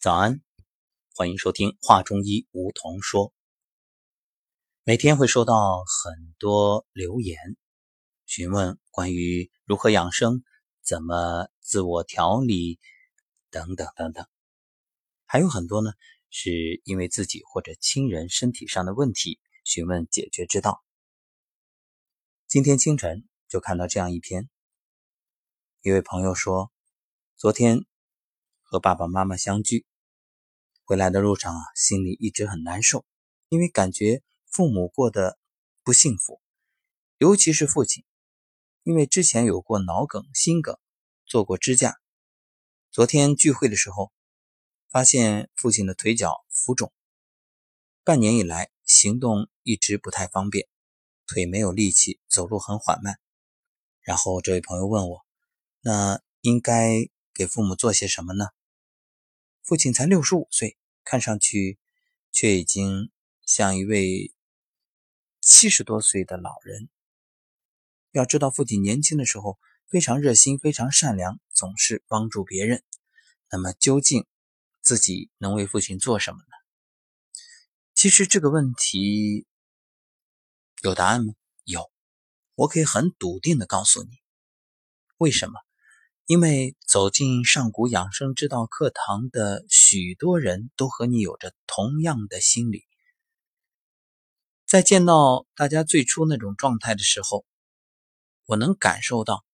早安，欢迎收听《画中医梧桐说》。每天会收到很多留言，询问关于如何养生、怎么自我调理等等等等。还有很多呢，是因为自己或者亲人身体上的问题，询问解决之道。今天清晨就看到这样一篇，一位朋友说，昨天和爸爸妈妈相聚。回来的路上啊，心里一直很难受，因为感觉父母过得不幸福，尤其是父亲，因为之前有过脑梗、心梗，做过支架。昨天聚会的时候，发现父亲的腿脚浮肿，半年以来行动一直不太方便，腿没有力气，走路很缓慢。然后这位朋友问我，那应该给父母做些什么呢？父亲才六十五岁。看上去却已经像一位七十多岁的老人。要知道，父亲年轻的时候非常热心、非常善良，总是帮助别人。那么，究竟自己能为父亲做什么呢？其实这个问题有答案吗？有，我可以很笃定的告诉你，为什么？因为走进上古养生之道课堂的许多人都和你有着同样的心理，在见到大家最初那种状态的时候，我能感受到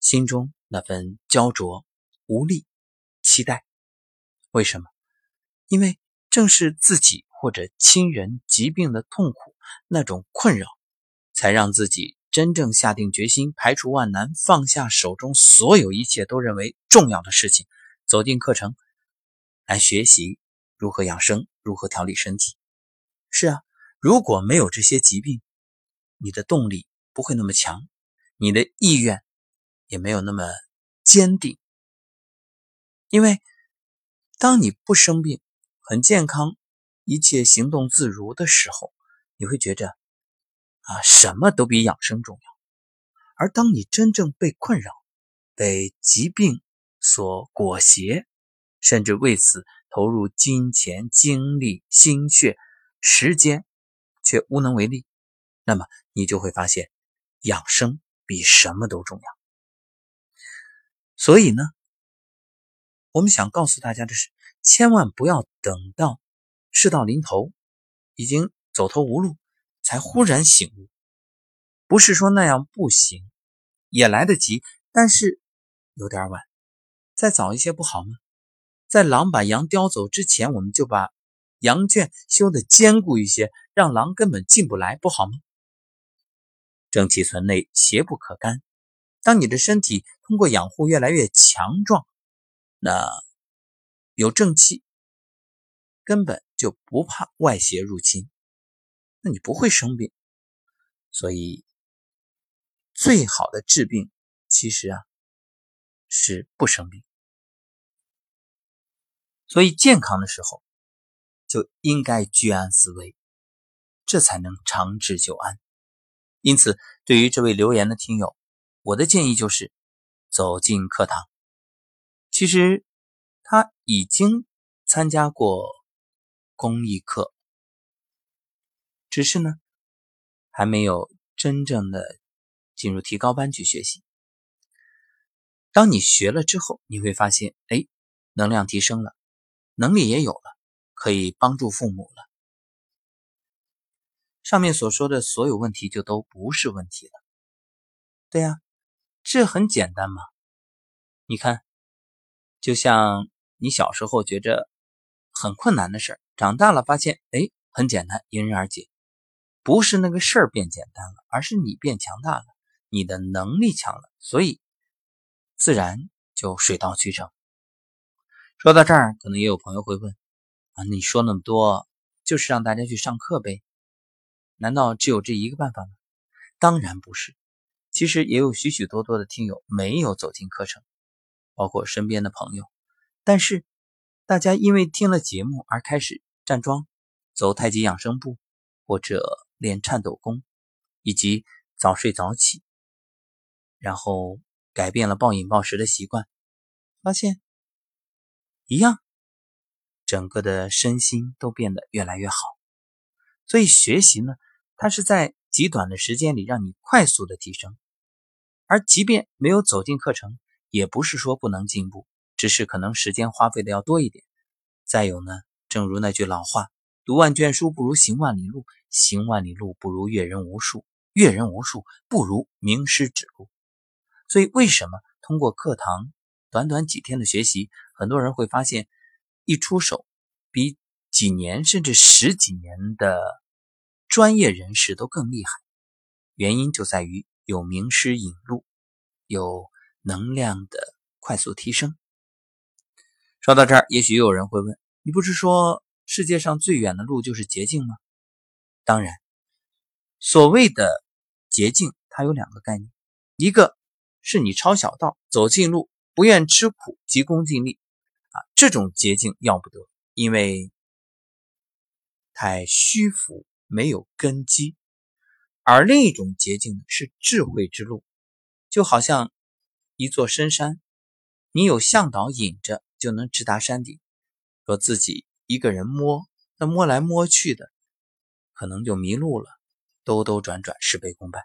心中那份焦灼、无力、期待。为什么？因为正是自己或者亲人疾病的痛苦，那种困扰，才让自己。真正下定决心，排除万难，放下手中所有一切都认为重要的事情，走进课程来学习如何养生，如何调理身体。是啊，如果没有这些疾病，你的动力不会那么强，你的意愿也没有那么坚定。因为当你不生病、很健康、一切行动自如的时候，你会觉着。啊，什么都比养生重要。而当你真正被困扰、被疾病所裹挟，甚至为此投入金钱、精力、心血、时间，却无能为力，那么你就会发现，养生比什么都重要。所以呢，我们想告诉大家的是，千万不要等到事到临头，已经走投无路。才忽然醒悟，不是说那样不行，也来得及，但是有点晚。再早一些不好吗？在狼把羊叼走之前，我们就把羊圈修得坚固一些，让狼根本进不来，不好吗？正气存内，邪不可干。当你的身体通过养护越来越强壮，那有正气，根本就不怕外邪入侵。那你不会生病，所以最好的治病其实啊是不生病。所以健康的时候就应该居安思危，这才能长治久安。因此，对于这位留言的听友，我的建议就是走进课堂。其实他已经参加过公益课。只是呢，还没有真正的进入提高班去学习。当你学了之后，你会发现，哎，能量提升了，能力也有了，可以帮助父母了。上面所说的所有问题就都不是问题了。对呀，这很简单嘛。你看，就像你小时候觉着很困难的事儿，长大了发现，哎，很简单，迎刃而解。不是那个事儿变简单了，而是你变强大了，你的能力强了，所以自然就水到渠成。说到这儿，可能也有朋友会问：啊，你说那么多，就是让大家去上课呗？难道只有这一个办法吗？当然不是，其实也有许许多多的听友没有走进课程，包括身边的朋友，但是大家因为听了节目而开始站桩、走太极养生步，或者。练颤抖功，以及早睡早起，然后改变了暴饮暴食的习惯，发现一样整个的身心都变得越来越好。所以学习呢，它是在极短的时间里让你快速的提升，而即便没有走进课程，也不是说不能进步，只是可能时间花费的要多一点。再有呢，正如那句老话：“读万卷书不如行万里路，行万里路不如阅人无数，阅人无数不如名师指路。”所以，为什么通过课堂短短几天的学习，很多人会发现一出手比？几年甚至十几年的专业人士都更厉害，原因就在于有名师引路，有能量的快速提升。说到这儿，也许有人会问：你不是说世界上最远的路就是捷径吗？当然，所谓的捷径，它有两个概念，一个是你抄小道走近路，不愿吃苦，急功近利啊，这种捷径要不得，因为。太虚浮，没有根基；而另一种捷径是智慧之路，就好像一座深山，你有向导引着，就能直达山顶。若自己一个人摸，那摸来摸去的，可能就迷路了，兜兜转转，事倍功半。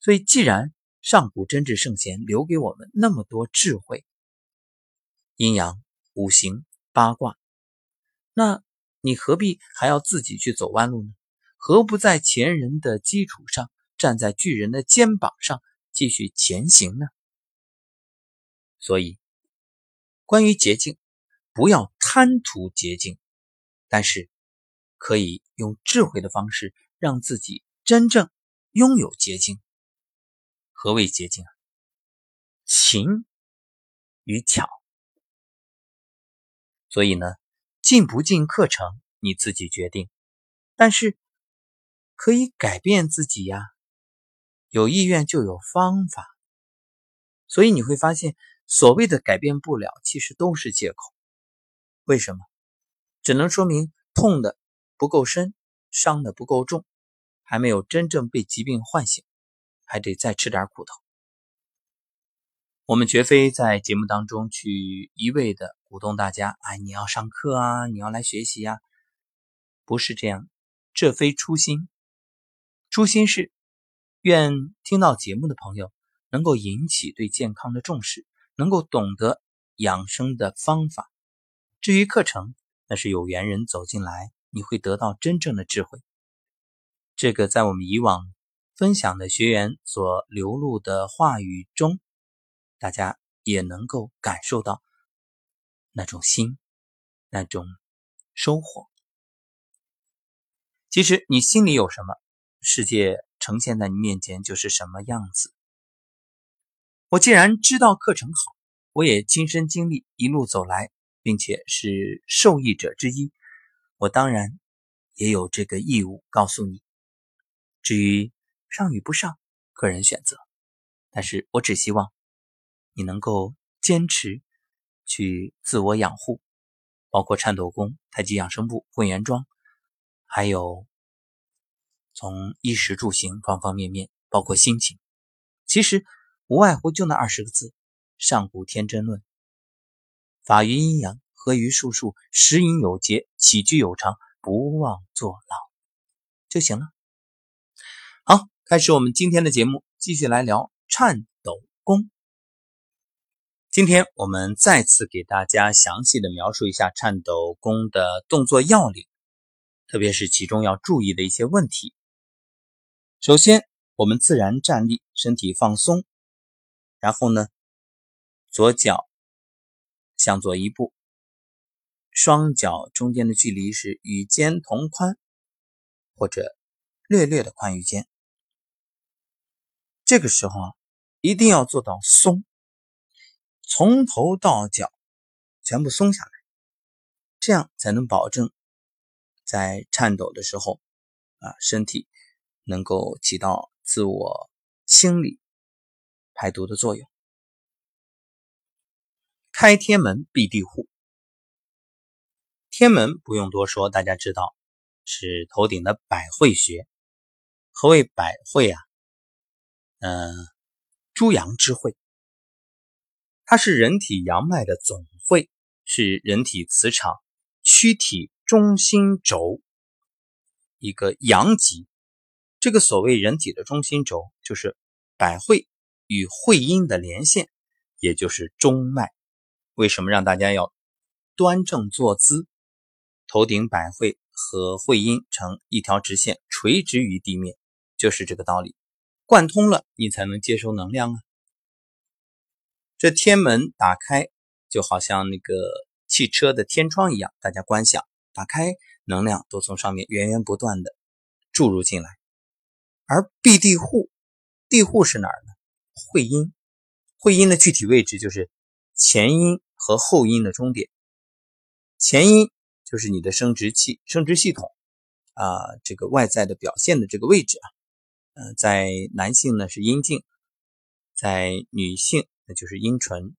所以，既然上古真治圣贤留给我们那么多智慧，阴阳、五行、八卦，那。你何必还要自己去走弯路呢？何不在前人的基础上，站在巨人的肩膀上继续前行呢？所以，关于捷径，不要贪图捷径，但是可以用智慧的方式让自己真正拥有捷径。何谓捷径啊？勤与巧。所以呢？进不进课程，你自己决定。但是可以改变自己呀，有意愿就有方法。所以你会发现，所谓的改变不了，其实都是借口。为什么？只能说明痛的不够深，伤的不够重，还没有真正被疾病唤醒，还得再吃点苦头。我们绝非在节目当中去一味的鼓动大家，哎，你要上课啊，你要来学习呀，不是这样，这非初心。初心是愿听到节目的朋友能够引起对健康的重视，能够懂得养生的方法。至于课程，那是有缘人走进来，你会得到真正的智慧。这个在我们以往分享的学员所流露的话语中。大家也能够感受到那种心，那种收获。其实你心里有什么，世界呈现在你面前就是什么样子。我既然知道课程好，我也亲身经历一路走来，并且是受益者之一，我当然也有这个义务告诉你。至于上与不上，个人选择，但是我只希望。你能够坚持去自我养护，包括颤抖功、太极养生步、混元桩，还有从衣食住行方方面面，包括心情，其实无外乎就那二十个字：上古天真论，法于阴阳，合于术数，食饮有节，起居有常，不忘坐牢就行了。好，开始我们今天的节目，继续来聊颤抖功。今天我们再次给大家详细的描述一下颤抖功的动作要领，特别是其中要注意的一些问题。首先，我们自然站立，身体放松，然后呢，左脚向左一步，双脚中间的距离是与肩同宽，或者略略的宽于肩。这个时候啊，一定要做到松。从头到脚全部松下来，这样才能保证在颤抖的时候啊，身体能够起到自我清理、排毒的作用。开天门，闭地户。天门不用多说，大家知道是头顶的百会穴。何谓百会啊？嗯，诸阳之会。它是人体阳脉的总会，是人体磁场躯体中心轴，一个阳极。这个所谓人体的中心轴，就是百会与会阴的连线，也就是中脉。为什么让大家要端正坐姿，头顶百会和会阴成一条直线，垂直于地面，就是这个道理。贯通了，你才能接收能量啊。这天门打开，就好像那个汽车的天窗一样，大家观想，打开，能量都从上面源源不断的注入进来。而闭地户，地户是哪儿呢？会阴，会阴的具体位置就是前阴和后阴的终点。前阴就是你的生殖器、生殖系统啊，这个外在的表现的这个位置啊，嗯，在男性呢是阴茎，在女性。那就是阴唇，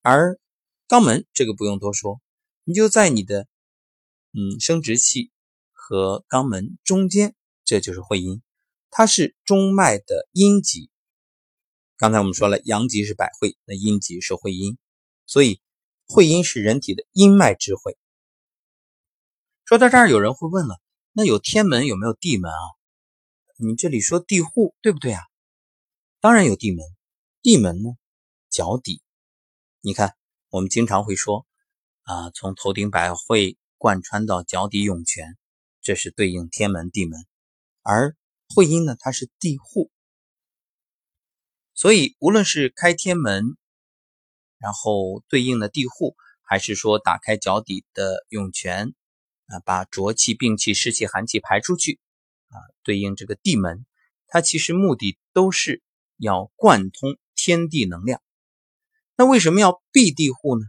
而肛门这个不用多说，你就在你的嗯生殖器和肛门中间，这就是会阴，它是中脉的阴极。刚才我们说了，阳极是百会，那阴极是会阴，所以会阴是人体的阴脉之会。说到这儿，有人会问了，那有天门有没有地门啊？你这里说地户对不对啊？当然有地门，地门呢？脚底，你看，我们经常会说啊，从头顶百会贯穿到脚底涌泉，这是对应天门地门。而会阴呢，它是地户，所以无论是开天门，然后对应的地户，还是说打开脚底的涌泉啊，把浊气、病气、湿气、寒气排出去啊，对应这个地门，它其实目的都是要贯通天地能量。那为什么要闭地户呢？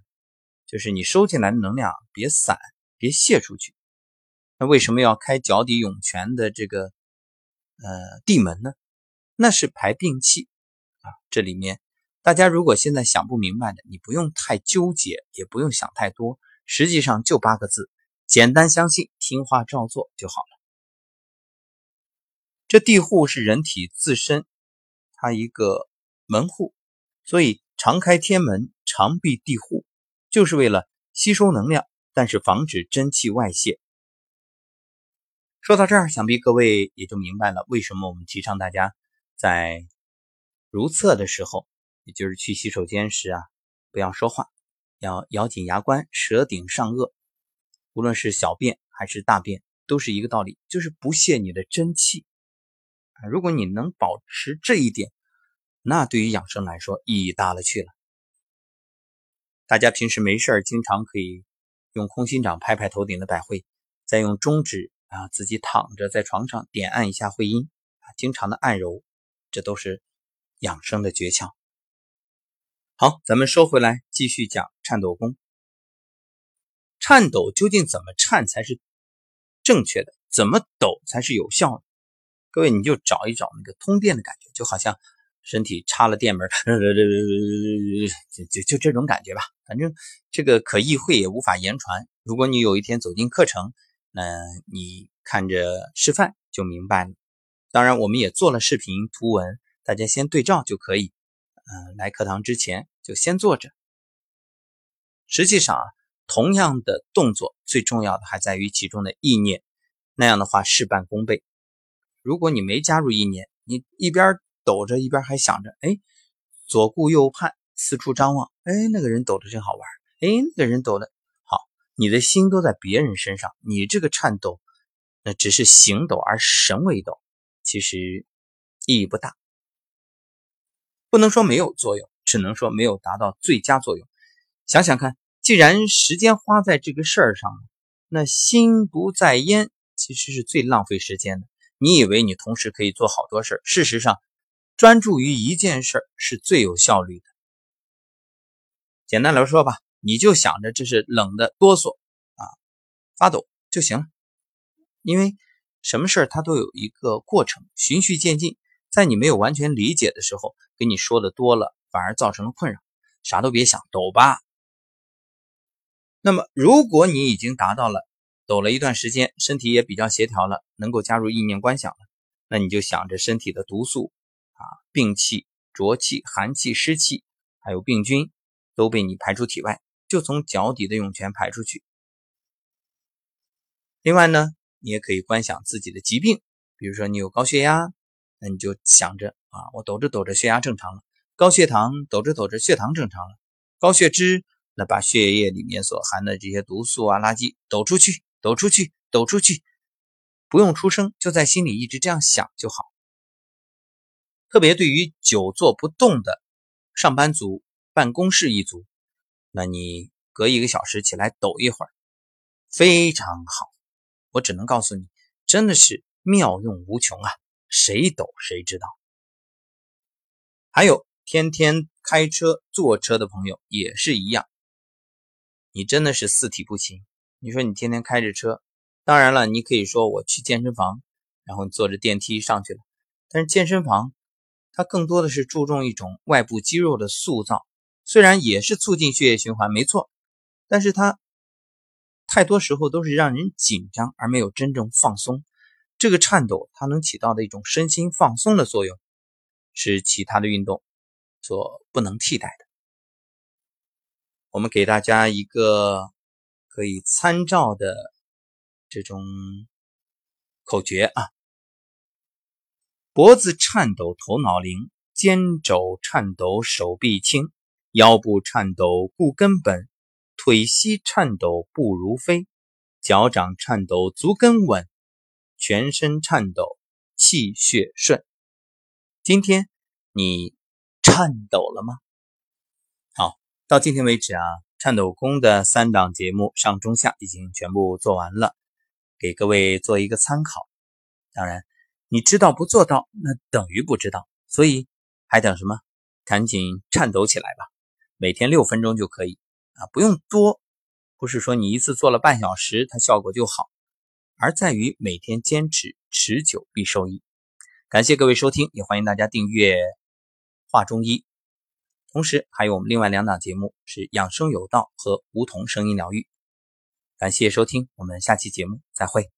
就是你收进来的能量别散，别泄出去。那为什么要开脚底涌泉的这个呃地门呢？那是排病气啊。这里面大家如果现在想不明白的，你不用太纠结，也不用想太多。实际上就八个字：简单相信，听话照做就好了。这地户是人体自身它一个门户，所以。常开天门，常闭地户，就是为了吸收能量，但是防止真气外泄。说到这儿，想必各位也就明白了，为什么我们提倡大家在如厕的时候，也就是去洗手间时啊，不要说话，要咬紧牙关，舌顶上颚。无论是小便还是大便，都是一个道理，就是不泄你的真气。如果你能保持这一点，那对于养生来说意义大了去了。大家平时没事经常可以用空心掌拍拍头顶的百会，再用中指啊自己躺着在床上点按一下会阴啊，经常的按揉，这都是养生的诀窍。好，咱们说回来，继续讲颤抖功。颤抖究竟怎么颤才是正确的？怎么抖才是有效的？各位你就找一找那个通电的感觉，就好像。身体插了电门，就就就这种感觉吧。反正这个可意会也无法言传。如果你有一天走进课程，那你看着示范就明白了。当然，我们也做了视频图文，大家先对照就可以。嗯，来课堂之前就先坐着。实际上啊，同样的动作，最重要的还在于其中的意念。那样的话事半功倍。如果你没加入意念，你一边。抖着一边还想着，哎，左顾右盼，四处张望，哎，那个人抖的真好玩，哎，那个人抖的好，你的心都在别人身上，你这个颤抖，那只是形抖而神未抖，其实意义不大，不能说没有作用，只能说没有达到最佳作用。想想看，既然时间花在这个事儿上了，那心不在焉，其实是最浪费时间的。你以为你同时可以做好多事儿，事实上。专注于一件事是最有效率的。简单来说吧，你就想着这是冷的哆嗦啊，发抖就行了。因为什么事它都有一个过程，循序渐进。在你没有完全理解的时候，给你说的多了，反而造成了困扰。啥都别想，抖吧。那么，如果你已经达到了抖了一段时间，身体也比较协调了，能够加入意念观想了，那你就想着身体的毒素。啊，病气、浊气、寒气、湿气，还有病菌，都被你排出体外，就从脚底的涌泉排出去。另外呢，你也可以观想自己的疾病，比如说你有高血压，那你就想着啊，我抖着抖着血压正常了；高血糖，抖着抖着血糖正常了；高血脂，那把血液里面所含的这些毒素啊、垃圾抖出去，抖出去，抖出去，不用出声，就在心里一直这样想就好。特别对于久坐不动的上班族、办公室一族，那你隔一个小时起来抖一会儿，非常好。我只能告诉你，真的是妙用无穷啊！谁抖谁知道。还有天天开车、坐车的朋友也是一样，你真的是四体不勤。你说你天天开着车，当然了，你可以说我去健身房，然后坐着电梯上去了，但是健身房。它更多的是注重一种外部肌肉的塑造，虽然也是促进血液循环，没错，但是它太多时候都是让人紧张而没有真正放松。这个颤抖它能起到的一种身心放松的作用，是其他的运动所不能替代的。我们给大家一个可以参照的这种口诀啊。脖子颤抖，头脑灵；肩肘颤抖，手臂轻；腰部颤抖，固根本；腿膝颤抖，步如飞；脚掌颤抖，足跟稳；全身颤抖，气血顺。今天你颤抖了吗？好，到今天为止啊，颤抖功的三档节目上中下已经全部做完了，给各位做一个参考。当然。你知道不做到，那等于不知道，所以还等什么？赶紧颤抖起来吧！每天六分钟就可以啊，不用多。不是说你一次做了半小时，它效果就好，而在于每天坚持，持久必受益。感谢各位收听，也欢迎大家订阅《画中医》，同时还有我们另外两档节目是《养生有道》和《梧桐声音疗愈》。感谢收听，我们下期节目再会。